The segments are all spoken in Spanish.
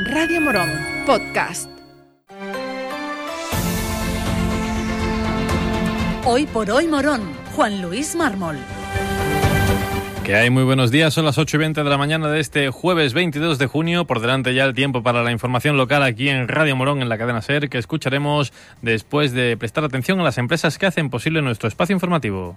Radio Morón, podcast. Hoy por hoy Morón, Juan Luis Mármol. Que hay muy buenos días, son las 8 y 20 de la mañana de este jueves 22 de junio. Por delante ya el tiempo para la información local aquí en Radio Morón, en la cadena SER, que escucharemos después de prestar atención a las empresas que hacen posible nuestro espacio informativo.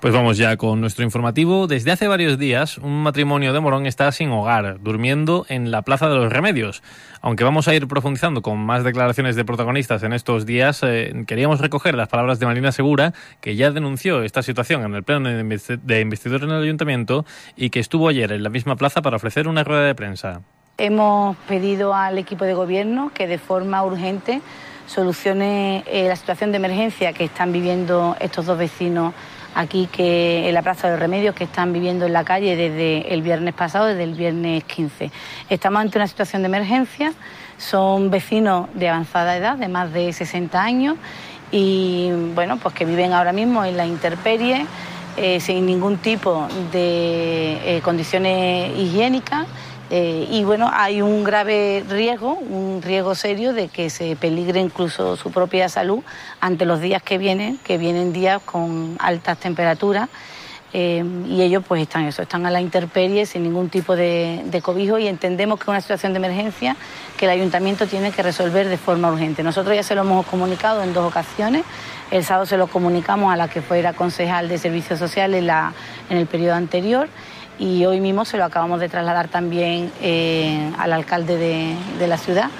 Pues vamos ya con nuestro informativo. Desde hace varios días, un matrimonio de Morón está sin hogar, durmiendo en la Plaza de los Remedios. Aunque vamos a ir profundizando con más declaraciones de protagonistas en estos días, eh, queríamos recoger las palabras de Marina Segura, que ya denunció esta situación en el pleno de investidor en el ayuntamiento y que estuvo ayer en la misma plaza para ofrecer una rueda de prensa. Hemos pedido al equipo de gobierno que de forma urgente solucione eh, la situación de emergencia que están viviendo estos dos vecinos aquí que en la Plaza de los Remedios que están viviendo en la calle desde el viernes pasado, desde el viernes 15. Estamos ante una situación de emergencia, son vecinos de avanzada edad, de más de 60 años y bueno, pues que viven ahora mismo en la intemperie eh, sin ningún tipo de eh, condiciones higiénicas eh, y bueno, hay un grave riesgo, un riesgo serio de que se peligre incluso su propia salud ante los días que vienen, que vienen días con altas temperaturas. Eh, y ellos pues están eso, están a la intemperie sin ningún tipo de, cobijo y entendemos que es una situación de emergencia que el ayuntamiento tiene que resolver de forma urgente. Nosotros ya se lo hemos comunicado en dos ocasiones. El sábado se lo comunicamos a la que fuera concejal de servicios sociales en el periodo anterior y hoy mismo se lo acabamos de trasladar también eh, al alcalde de, de la ciudad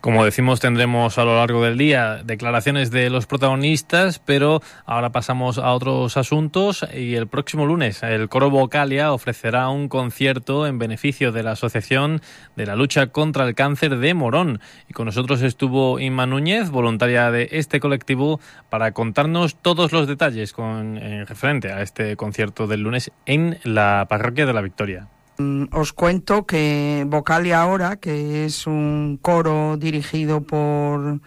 Como decimos, tendremos a lo largo del día declaraciones de los protagonistas, pero ahora pasamos a otros asuntos y el próximo lunes el Coro Vocalia ofrecerá un concierto en beneficio de la Asociación de la Lucha contra el Cáncer de Morón. Y con nosotros estuvo Inma Núñez, voluntaria de este colectivo, para contarnos todos los detalles con en referente a este concierto del lunes en la Parroquia de la Victoria. Mm, os cuento que Vocalia ahora, que es un coro dirigido por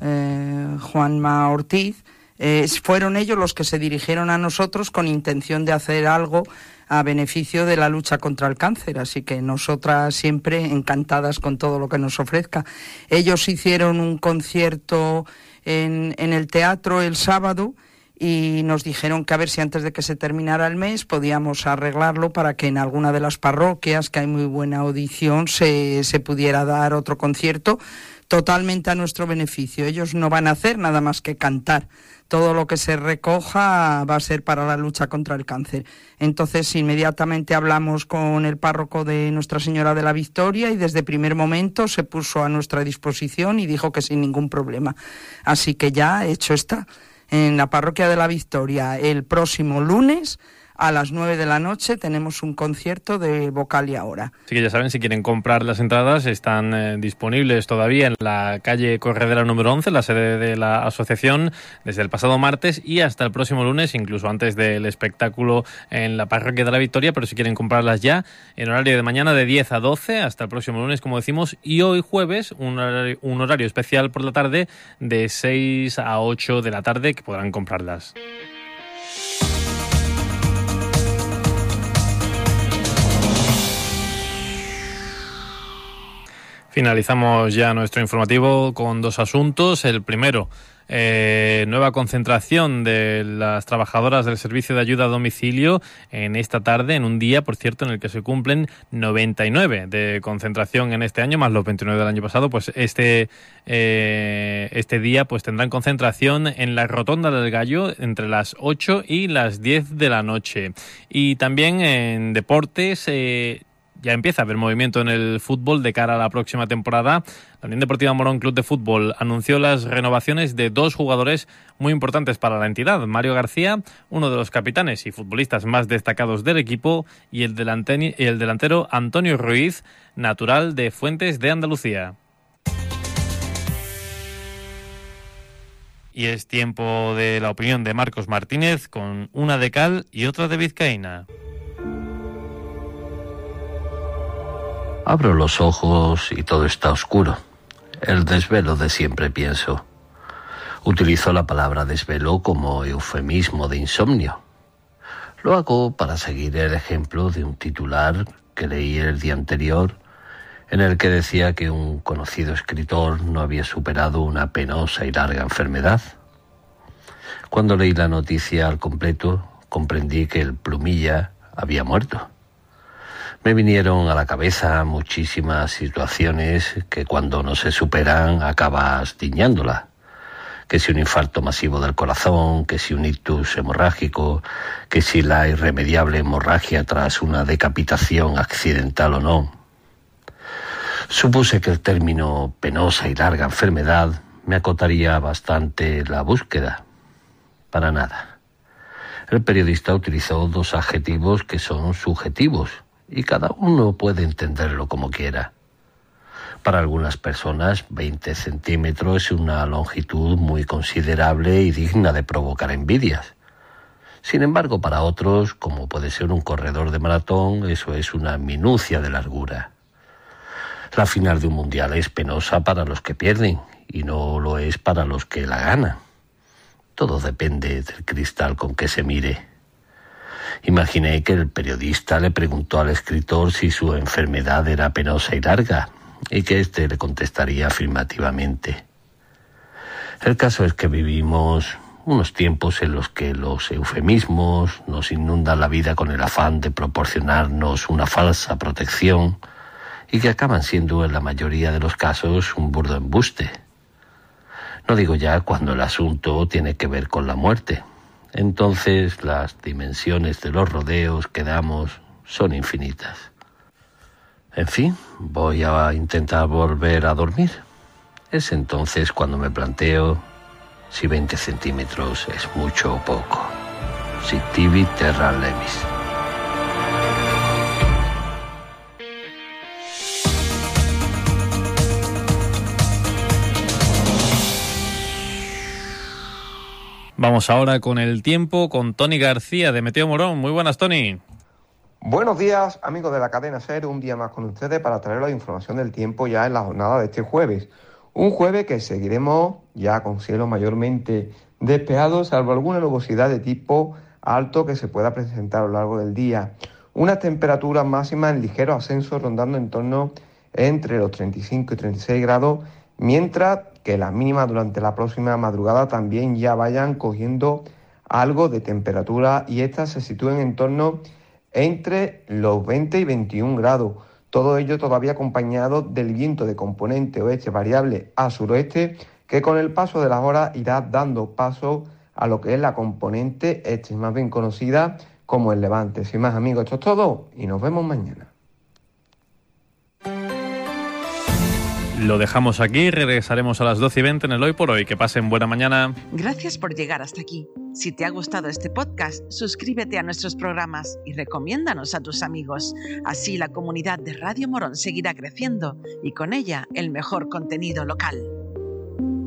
eh, Juanma Ortiz, eh, fueron ellos los que se dirigieron a nosotros con intención de hacer algo a beneficio de la lucha contra el cáncer. Así que nosotras siempre encantadas con todo lo que nos ofrezca. Ellos hicieron un concierto en, en el teatro el sábado y nos dijeron que a ver si antes de que se terminara el mes podíamos arreglarlo para que en alguna de las parroquias, que hay muy buena audición, se, se pudiera dar otro concierto totalmente a nuestro beneficio. Ellos no van a hacer nada más que cantar. Todo lo que se recoja va a ser para la lucha contra el cáncer. Entonces, inmediatamente hablamos con el párroco de Nuestra Señora de la Victoria y desde primer momento se puso a nuestra disposición y dijo que sin ningún problema. Así que ya hecho está en la parroquia de la Victoria el próximo lunes a las 9 de la noche tenemos un concierto de vocal y ahora. Así que ya saben, si quieren comprar las entradas, están eh, disponibles todavía en la calle Corredera número 11, la sede de la asociación, desde el pasado martes y hasta el próximo lunes, incluso antes del espectáculo en la parroquia de la Victoria, pero si quieren comprarlas ya, en horario de mañana de 10 a 12, hasta el próximo lunes, como decimos, y hoy jueves, un horario, un horario especial por la tarde de 6 a 8 de la tarde, que podrán comprarlas. Finalizamos ya nuestro informativo con dos asuntos. El primero, eh, nueva concentración de las trabajadoras del servicio de ayuda a domicilio en esta tarde, en un día, por cierto, en el que se cumplen 99 de concentración en este año, más los 29 del año pasado, pues este, eh, este día pues tendrán concentración en la Rotonda del Gallo entre las 8 y las 10 de la noche. Y también en deportes, eh, ya empieza a haber movimiento en el fútbol de cara a la próxima temporada. La Unión Deportiva Morón Club de Fútbol anunció las renovaciones de dos jugadores muy importantes para la entidad. Mario García, uno de los capitanes y futbolistas más destacados del equipo, y el, el delantero Antonio Ruiz, natural de Fuentes de Andalucía. Y es tiempo de la opinión de Marcos Martínez con una de cal y otra de vizcaína. Abro los ojos y todo está oscuro. El desvelo de siempre pienso. Utilizo la palabra desvelo como eufemismo de insomnio. Lo hago para seguir el ejemplo de un titular que leí el día anterior en el que decía que un conocido escritor no había superado una penosa y larga enfermedad. Cuando leí la noticia al completo, comprendí que el plumilla había muerto. Me vinieron a la cabeza muchísimas situaciones que cuando no se superan acabas diñándola. Que si un infarto masivo del corazón, que si un ictus hemorrágico, que si la irremediable hemorragia tras una decapitación accidental o no. Supuse que el término penosa y larga enfermedad me acotaría bastante la búsqueda. Para nada. El periodista utilizó dos adjetivos que son subjetivos y cada uno puede entenderlo como quiera. Para algunas personas, 20 centímetros es una longitud muy considerable y digna de provocar envidias. Sin embargo, para otros, como puede ser un corredor de maratón, eso es una minucia de largura. La final de un mundial es penosa para los que pierden y no lo es para los que la ganan. Todo depende del cristal con que se mire. Imaginé que el periodista le preguntó al escritor si su enfermedad era penosa y larga, y que éste le contestaría afirmativamente. El caso es que vivimos unos tiempos en los que los eufemismos nos inundan la vida con el afán de proporcionarnos una falsa protección y que acaban siendo en la mayoría de los casos un burdo embuste. No digo ya cuando el asunto tiene que ver con la muerte, entonces las dimensiones de los rodeos que damos son infinitas. En fin, voy a intentar volver a dormir. Es entonces cuando me planteo si 20 centímetros es mucho o poco. Si tibi terra levis. Vamos ahora con el tiempo con Tony García de Meteo Morón. Muy buenas, Tony. Buenos días, amigos de la cadena SER. Un día más con ustedes para traer la información del tiempo ya en la jornada de este jueves. Un jueves que seguiremos ya con cielo mayormente despejado, salvo alguna nubosidad de tipo alto que se pueda presentar a lo largo del día. Unas temperaturas máximas en ligero ascenso rondando en torno entre los 35 y 36 grados, mientras que las mínimas durante la próxima madrugada también ya vayan cogiendo algo de temperatura y estas se sitúen en torno entre los 20 y 21 grados. Todo ello todavía acompañado del viento de componente oeste variable a suroeste que con el paso de las horas irá dando paso a lo que es la componente este, más bien conocida como el levante. Sin más amigos, esto es todo y nos vemos mañana. Lo dejamos aquí, regresaremos a las 12 y 20 en el Hoy por Hoy. Que pasen buena mañana. Gracias por llegar hasta aquí. Si te ha gustado este podcast, suscríbete a nuestros programas y recomiéndanos a tus amigos. Así la comunidad de Radio Morón seguirá creciendo y con ella el mejor contenido local.